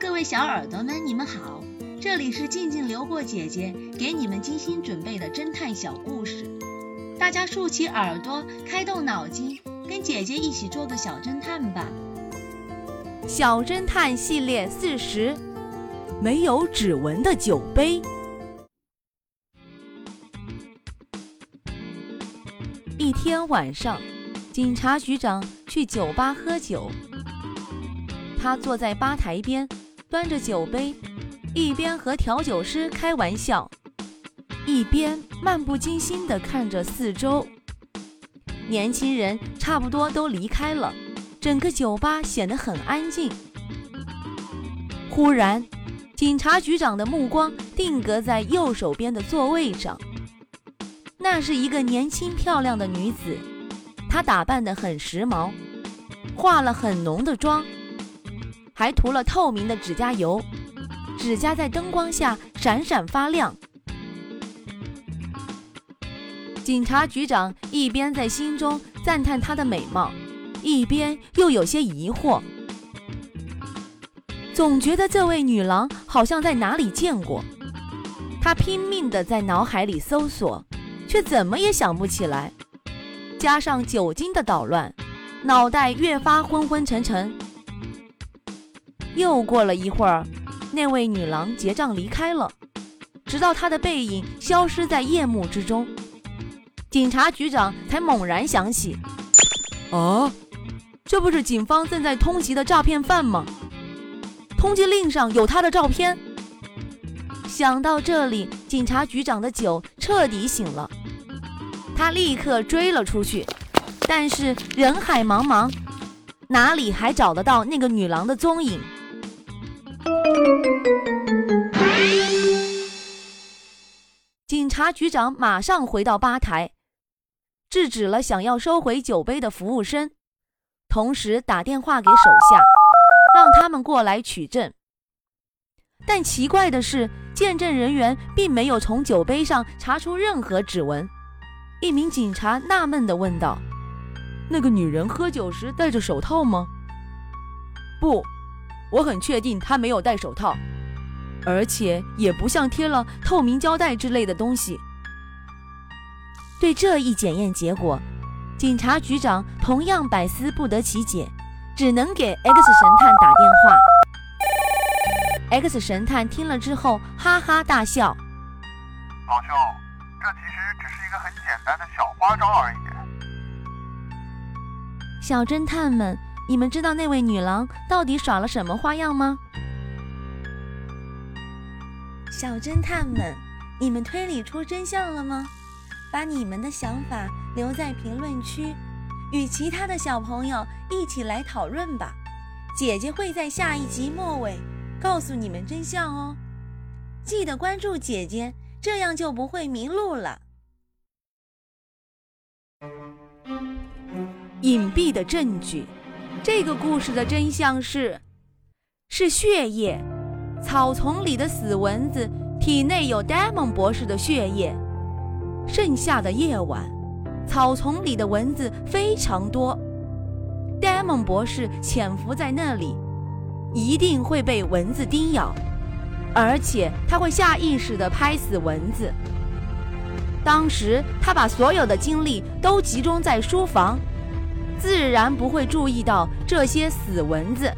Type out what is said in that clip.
各位小耳朵们，你们好，这里是静静流过姐姐给你们精心准备的侦探小故事，大家竖起耳朵，开动脑筋，跟姐姐一起做个小侦探吧。小侦探系列四十，没有指纹的酒杯。一天晚上，警察局长去酒吧喝酒，他坐在吧台边。端着酒杯，一边和调酒师开玩笑，一边漫不经心地看着四周。年轻人差不多都离开了，整个酒吧显得很安静。忽然，警察局长的目光定格在右手边的座位上，那是一个年轻漂亮的女子，她打扮得很时髦，化了很浓的妆。还涂了透明的指甲油，指甲在灯光下闪闪发亮。警察局长一边在心中赞叹她的美貌，一边又有些疑惑，总觉得这位女郎好像在哪里见过。他拼命地在脑海里搜索，却怎么也想不起来。加上酒精的捣乱，脑袋越发昏昏沉沉。又过了一会儿，那位女郎结账离开了，直到她的背影消失在夜幕之中，警察局长才猛然想起：啊，这不是警方正在通缉的诈骗犯吗？通缉令上有他的照片。想到这里，警察局长的酒彻底醒了，他立刻追了出去，但是人海茫茫，哪里还找得到那个女郎的踪影？警察局长马上回到吧台，制止了想要收回酒杯的服务生，同时打电话给手下，让他们过来取证。但奇怪的是，见证人员并没有从酒杯上查出任何指纹。一名警察纳闷地问道：“那个女人喝酒时戴着手套吗？”“不。”我很确定他没有戴手套，而且也不像贴了透明胶带之类的东西。对这一检验结果，警察局长同样百思不得其解，只能给 X 神探打电话。X 神探听了之后哈哈大笑：“老兄，这其实只是一个很简单的小花招而已。”小侦探们。你们知道那位女郎到底耍了什么花样吗？小侦探们，你们推理出真相了吗？把你们的想法留在评论区，与其他的小朋友一起来讨论吧。姐姐会在下一集末尾告诉你们真相哦。记得关注姐姐，这样就不会迷路了。隐蔽的证据。这个故事的真相是，是血液，草丛里的死蚊子体内有 Demon 博士的血液。盛夏的夜晚，草丛里的蚊子非常多，Demon 博士潜伏在那里，一定会被蚊子叮咬，而且他会下意识地拍死蚊子。当时他把所有的精力都集中在书房。自然不会注意到这些死蚊子。